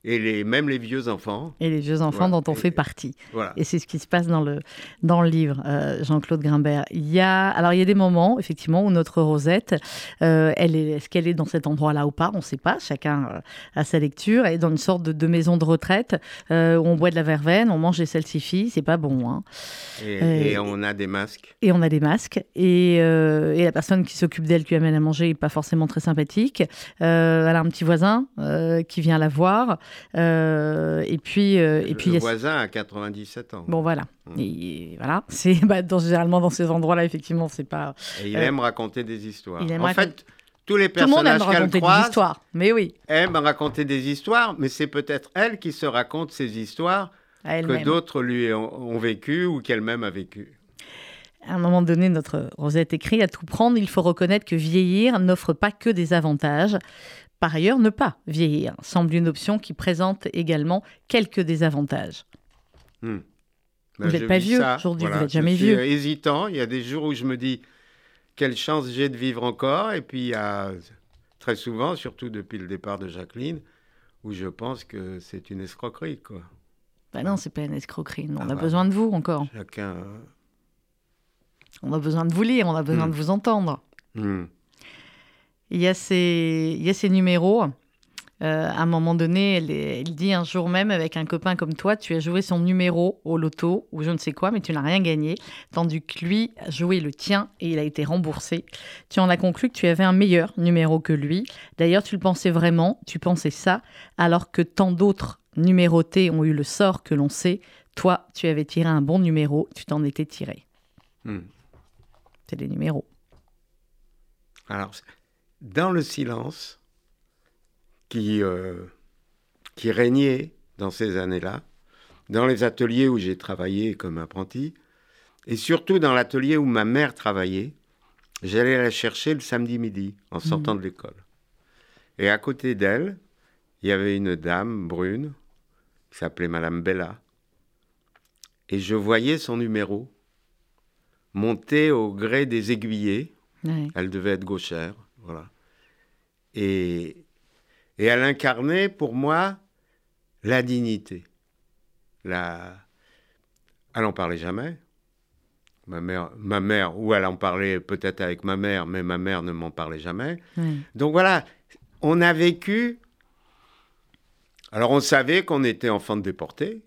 et les, même les vieux enfants. Et les vieux enfants Voilà. dont on Et- fait partie. Voilà. Et c'est ce qui se passe dans le, dans le livre, euh, Jean-Claude Grimbert. Il y a, alors il y a des moments, effectivement, où notre Rosette, euh, elle est, est-ce qu'elle est dans cet endroit-là ou pas? On ne sait pas. Chacun euh, a sa lecture. Elle est dans une sorte de, de maison de retraite euh, où on boit de la verveine, on mange des salsifis. C'est pas bon. Hein. Et, et on a des masques. Et on a des masques. Et, et la personne qui s'occupe d'elle, qui amène à manger, n'est pas forcément très sympathique. Elle a un petit voisin qui vient la voir. Euh, et puis, euh, et puis y a- voisin a 97 ans. Bon voilà, Mm. et voilà, c'est bah, dans- généralement dans ces endroits-là effectivement c'est pas. Et il euh, aime raconter des histoires. il aime en raconter- fait, tous les Tout le monde aime personnages raconter des histoires, mais oui, aiment raconter des histoires, mais c'est peut-être elle qui se raconte ces histoires que d'autres lui ont, ont vécues ou qu'elle-même a vécues. À un moment donné, notre Rosette écrit à tout prendre, il faut reconnaître que vieillir n'offre pas que des avantages. Par ailleurs, ne pas vieillir semble une option qui présente également quelques désavantages. Hmm. Vous je n'êtes pas vieux aujourd'hui, vous n'êtes jamais je suis vieux. euh, hésitant. Il y a des jours où je me dis quelle chance j'ai de vivre encore. Et puis il y a très souvent, surtout depuis le départ de Jacqueline, où je pense que c'est une escroquerie. Quoi. Bah non, c'est pas une escroquerie. non, on Ah a bah. besoin de vous encore. Chacun. euh, On a besoin de vous lire, on a besoin Mm. de vous entendre. hmm. Il y a ces, il y a ces numéros. Euh, à un moment donné, elle, dit un jour même avec un copain comme toi, tu as joué son numéro au loto ou je ne sais quoi, mais tu n'as rien gagné, tandis que lui a joué le tien et il a été remboursé. Tu en as conclu que tu avais un meilleur numéro que lui. D'ailleurs, tu le pensais vraiment, tu pensais ça, alors que tant d'autres numérotés ont eu le sort que l'on sait. Toi, tu avais tiré un bon numéro, tu t'en étais tiré. Hmm. C'est les numéros. Alors, c'est- dans le silence qui, euh, qui régnait dans ces années-là, dans les ateliers où j'ai travaillé comme apprenti, et surtout dans l'atelier où ma mère travaillait, j'allais la chercher le samedi midi en sortant de l'école. Et à côté d'elle, il y avait une dame brune qui s'appelait Madame Bella. Et je voyais son numéro monter au gré des aiguillés. Ouais. Elle devait être gauchère, voilà. Et, et elle incarnait pour moi la dignité. La... Elle n'en parlait jamais. Ma mère, ma mère, ou elle en parlait peut-être avec ma mère, mais ma mère ne m'en parlait jamais. Donc voilà, on a vécu. Alors on savait qu'on était enfant de déportés,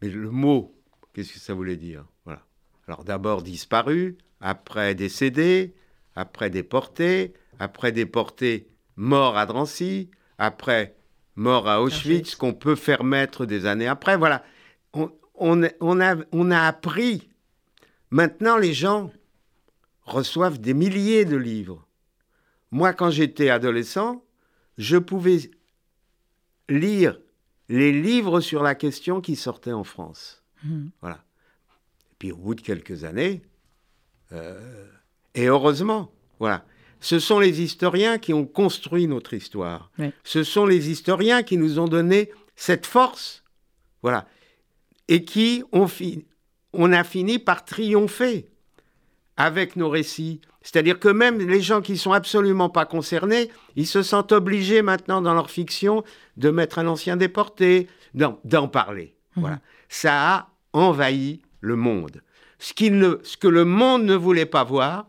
mais le mot, qu'est-ce que ça voulait dire? Voilà. Alors d'abord disparu, après décédé, après déporté, après déporté, mort à Drancy, après mort à Auschwitz, qu'on peut faire mettre des années après. Voilà. On, on, on a, on a appris. Maintenant, les gens reçoivent des milliers de livres. Moi, quand j'étais adolescent, je pouvais lire les livres sur la question qui sortaient en France. Mhm. Voilà. Et puis au bout de quelques années, euh, et heureusement, voilà. Ce sont les historiens qui ont construit notre histoire. Oui. Ce sont les historiens qui nous ont donné cette force, voilà, et qui ont fi- on a fini par triompher avec nos récits. C'est-à-dire que même les gens qui sont absolument pas concernés, ils se sentent obligés maintenant dans leur fiction de mettre un ancien déporté, d'en d'en parler. Voilà. Ça a envahi le monde. Ce, qu'il ne- ce que le monde ne voulait pas voir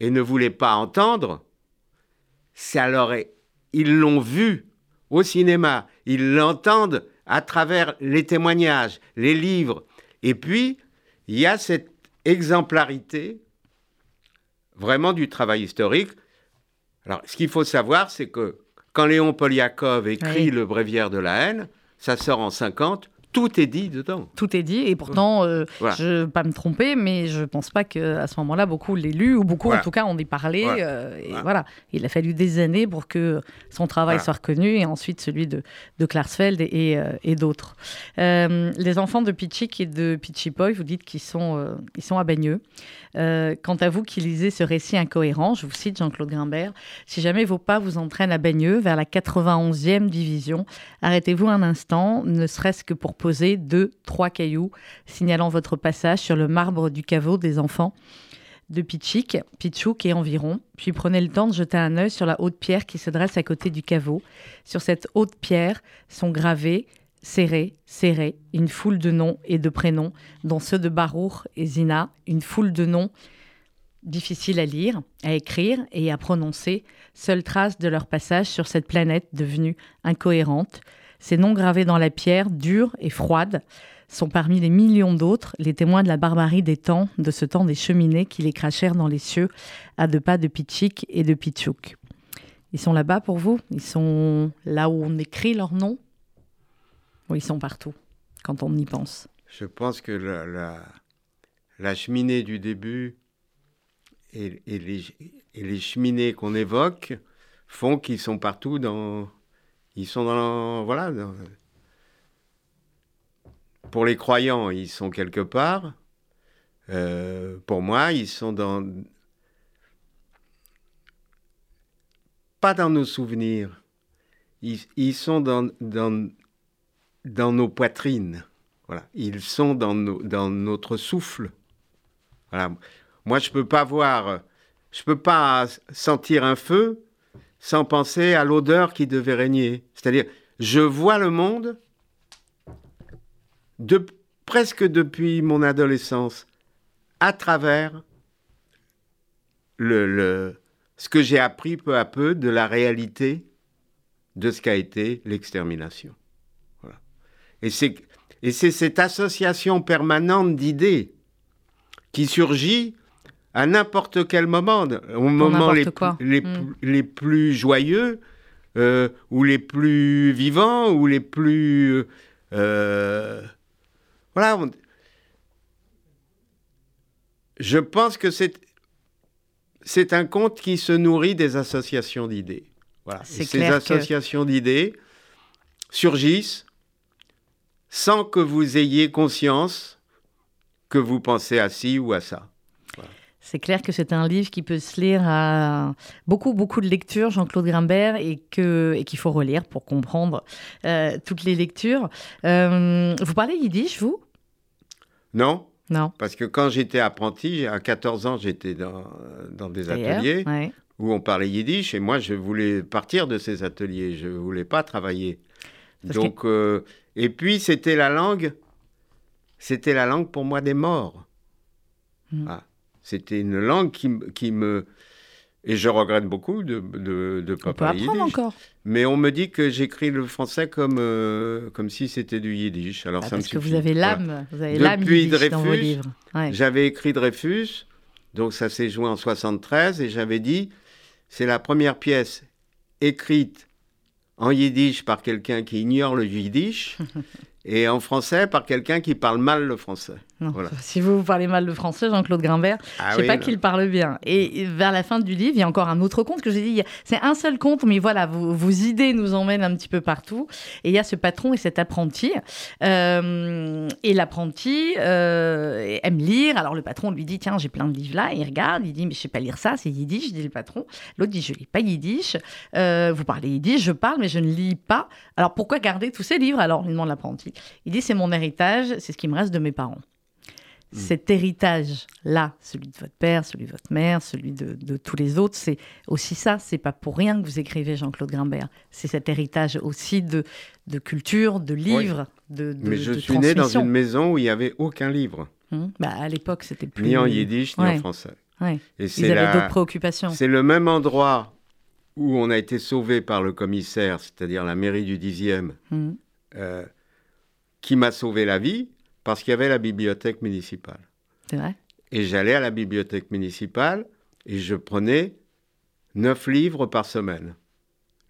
et ne voulait pas entendre, ça leur est- ils l'ont vu au cinéma, ils l'entendent à travers les témoignages, les livres. Et puis, il y a cette exemplarité vraiment du travail historique. Alors, ce qu'il faut savoir, c'est que quand Léon Poliakov écrit Oui. Le Bréviaire de la haine, ça sort en 50, tout est dit dedans. Tout est dit, et pourtant, euh, Voilà. je ne veux pas me tromper, mais je pense pas qu'à ce moment-là, beaucoup l'aient lu, ou beaucoup Voilà. en tout cas en ait parlé. Voilà. euh, et Voilà. Il a fallu des années pour que son travail soit reconnu, et ensuite celui de, de Klarsfeld et, et, euh, et d'autres. Euh, les enfants de Pichik et de Pichipoy, vous dites qu'ils sont, ils sont à Bagneux. Euh, quant à vous qui lisez ce récit incohérent, je vous cite Jean-Claude Grimbert, si jamais vos pas vous entraînent à Bagneux, vers la 91e division, arrêtez-vous un instant, ne serait-ce que pour poser deux, trois cailloux, signalant votre passage sur le marbre du caveau des enfants de Pichik, Pichouk et environ, puis prenez le temps de jeter un œil sur la haute pierre qui se dresse à côté du caveau. Sur cette haute pierre sont gravés, serrés, serrés, une foule de noms et de prénoms, dont ceux de Baruch et Zina, une foule de noms difficiles à lire, à écrire et à prononcer, seule trace de leur passage sur cette planète devenue incohérente. Ces noms gravés dans la pierre, dure et froide, sont parmi les millions d'autres les témoins de la barbarie des temps, de ce temps des cheminées qui les crachèrent dans les cieux à deux pas de Pichik et de Pichouk. Ils sont là-bas pour vous Ils sont là où on écrit leurs noms Ils sont partout, quand on y pense Je pense que la, cheminée du début et, les, cheminées qu'on évoque font qu'ils sont partout dans... Ils sont dans... Voilà, pour les croyants, ils sont quelque part. Euh, pour moi, ils sont dans. Pas dans nos souvenirs. Ils, sont dans, dans, nos poitrines. Voilà. Ils sont dans, notre souffle. Voilà. Moi, je ne peux pas voir. Je peux pas sentir un feu sans penser à l'odeur qui devait régner. C'est-à-dire, je vois le monde de, presque depuis mon adolescence, à travers le, ce que j'ai appris peu à peu de la réalité de ce qu'a été l'extermination. Et c'est et c'est cette association permanente d'idées qui surgit à n'importe quel moment, au moment les, les, mmh. les, plus joyeux, euh, ou les plus vivants, ou les plus euh, voilà. Je pense que c'est c'est un conte qui se nourrit des associations d'idées. Voilà. ces associations que... d'idées surgissent sans que vous ayez conscience que vous pensez à ci ou à ça. C'est clair que c'est un livre qui peut se lire à beaucoup, beaucoup de lectures, Jean-Claude Grimbert, et qu'il et qu'il faut relire pour comprendre euh, toutes les lectures. Euh, vous parlez yiddish, vous? Non. Non. Parce que quand j'étais apprenti, à 14 ans, j'étais dans, dans des ateliers ouais. où on parlait yiddish, et moi, je voulais partir de ces ateliers. Je ne voulais pas travailler. Parce Donc, que... euh, et puis, c'était la langue, c'était la langue pour moi des morts. Mmh. Ah. C'était une langue qui, qui, me... Et je regrette beaucoup de ne de, pas parler yiddish. encore. Mais on me dit que j'écris le français comme, euh, comme si c'était du yiddish. Alors ah, ça parce me que suffit. vous avez l'âme, voilà. vous avez l'âme Depuis Dreyfus, dans vos livres. Ouais. J'avais écrit Dreyfus, donc ça s'est joué en 73, et j'avais dit, c'est la première pièce écrite en yiddish par quelqu'un qui ignore le yiddish, et en français par quelqu'un qui parle mal le français. Non. Voilà. Si vous, parlez mal le français, Jean-Claude Grimbert, ah je ne sais oui, pas qu'il parle bien. Et vers la fin du livre, il y a encore un autre conte que j'ai dit. C'est un seul conte, mais voilà, vos, vos, idées nous emmènent un petit peu partout. Et il y a ce patron et cet apprenti. Euh, et l'apprenti euh, aime lire. Alors le patron lui dit Tiens, j'ai plein de livres là. Il regarde, il dit Mais je ne sais pas lire ça, c'est yiddish, dit le patron. L'autre dit Je ne lis pas yiddish. Euh, vous parlez yiddish, je parle, mais je ne lis pas. Alors pourquoi garder tous ces livres Alors lui demande l'apprenti? Il dit C'est mon héritage, c'est ce qui me reste de mes parents cet héritage-là, celui de votre père, celui de votre mère, celui de, de tous les autres, c'est aussi ça. C'est pas pour rien que vous écrivez Jean-Claude Grimbert. C'est cet héritage aussi de, de culture, de livres, oui. de, de Mais je suis né dans une maison où il n'y avait aucun livre. Hum, bah à l'époque, c'était plus... Ni en yiddish, ni en français. Ouais. Et Ils avaient la... d'autres préoccupations. C'est le même endroit où on a été sauvé par le commissaire, c'est-à-dire la mairie du 10e, hum. euh, qui m'a sauvé la vie parce qu'il y avait la bibliothèque municipale. C'est vrai. Et j'allais à la bibliothèque municipale et je prenais neuf livres par semaine.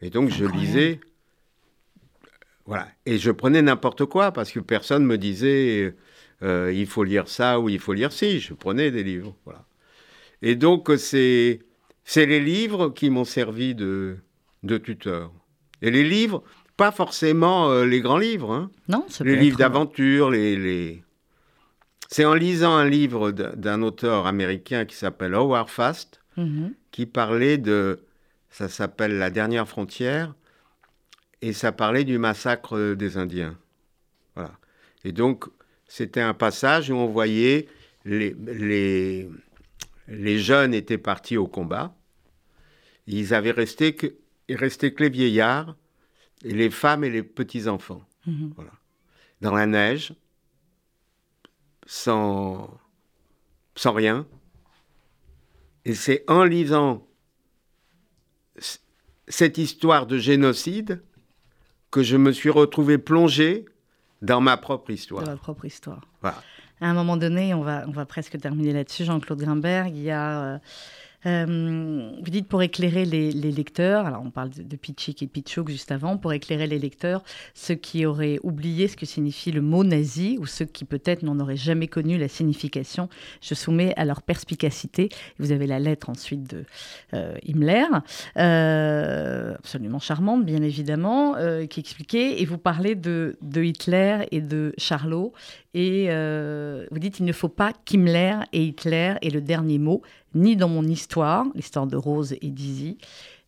Et donc je lisais. Voilà. Et je prenais n'importe quoi parce que personne me disait euh, il faut lire ça ou il faut lire ci. Je prenais des livres. Voilà. Et donc c'est c'est les livres qui m'ont servi de, de tuteur. Et les livres, pas forcément euh, les grands livres. Hein. Non, les livres d'aventure, les, les... c'est en lisant un livre d'un auteur américain qui s'appelle Howard Fast, mm -hmm. qui parlait de, ça s'appelle La dernière frontière, et ça parlait du massacre des Indiens. Voilà. Et donc c'était un passage où on voyait les, les, les jeunes étaient partis au combat. Ils avaient resté que, restait que les vieillards et les femmes et les petits-enfants. Mhm. Voilà. Dans la neige, sans, sans rien. Et c'est en lisant cette histoire de génocide que je me suis retrouvé plongé dans ma propre histoire. De votre propre histoire. Voilà. À un moment donné, on va, on va presque terminer là-dessus, Jean-Claude Grimberg. Il y a. euh, euh, vous dites pour éclairer les, lecteurs, alors on parle de, de Pitchik et Pitchouk juste avant, pour éclairer les lecteurs, ceux qui auraient oublié ce que signifie le mot nazi ou ceux qui peut-être n'en auraient jamais connu la signification, je soumets à leur perspicacité. Vous avez la lettre ensuite de euh, Himmler, euh, absolument charmante bien évidemment, qui expliquait, et vous parlez de, de Hitler et de Charlot, et vous dites il ne faut pas qu'Himmler et Hitler aient le dernier mot, ni dans mon histoire, l'histoire de Rose et Dizzy,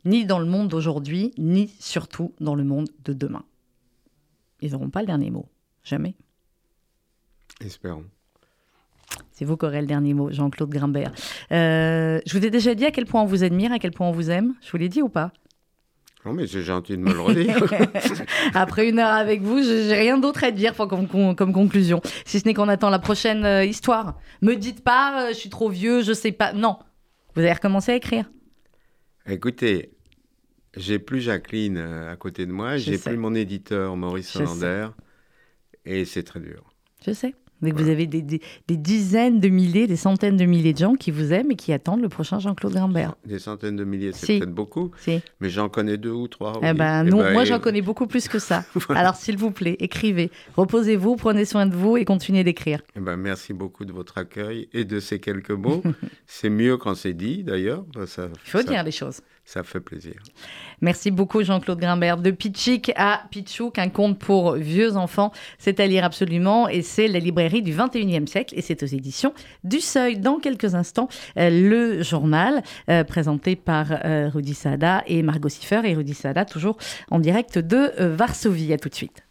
ni dans le monde d'aujourd'hui, ni surtout dans le monde de demain. Ils n'auront pas le dernier mot. Jamais. Espérons. C'est vous qui aurez le dernier mot, Jean-Claude Grimbert. Euh, je vous ai déjà dit à quel point on vous admire, à quel point on vous aime. Je vous l'ai dit ou pas? Non, mais c'est gentil de me le redire. Après une heure avec vous, je- j'ai rien d'autre à dire comme, comme- comme conclusion. Si ce n'est qu'on attend la prochaine euh, histoire. Me dites pas, euh, je suis trop vieux, je sais pas. Non. Vous avez recommencé à écrire. Écoutez, j'ai plus Jacqueline euh, à côté de moi, j'ai plus mon éditeur Maurice. Hollander, et c'est très dur. Je sais. Mais vous avez des, des- des dizaines de milliers, des centaines de milliers de gens qui vous aiment et qui attendent le prochain Jean-Claude Grimbert. Des centaines de milliers, c'est Si. peut-être beaucoup, Si. mais j'en connais deux ou trois. Eh oui. ben, Eh non, ben, moi et- j'en connais beaucoup plus que ça. Alors s'il vous plaît, écrivez, reposez-vous, prenez soin de vous et continuez d'écrire. eh ben, merci beaucoup de votre accueil et de ces quelques mots. c'est mieux quand c'est dit, d'ailleurs. Ça, Il faut ça- dire les choses. Ça fait plaisir. Merci beaucoup Jean-Claude Grimbert. De Pitchik à Pitchouk, un conte pour vieux enfants, c'est à lire absolument et c'est la librairie du 21e siècle et c'est aux éditions du Seuil. Dans quelques instants, euh, le journal euh, présenté par euh, Rudy Sada et Margot Siffer et Rudy Sada toujours en direct de euh, Varsovie. À tout de suite.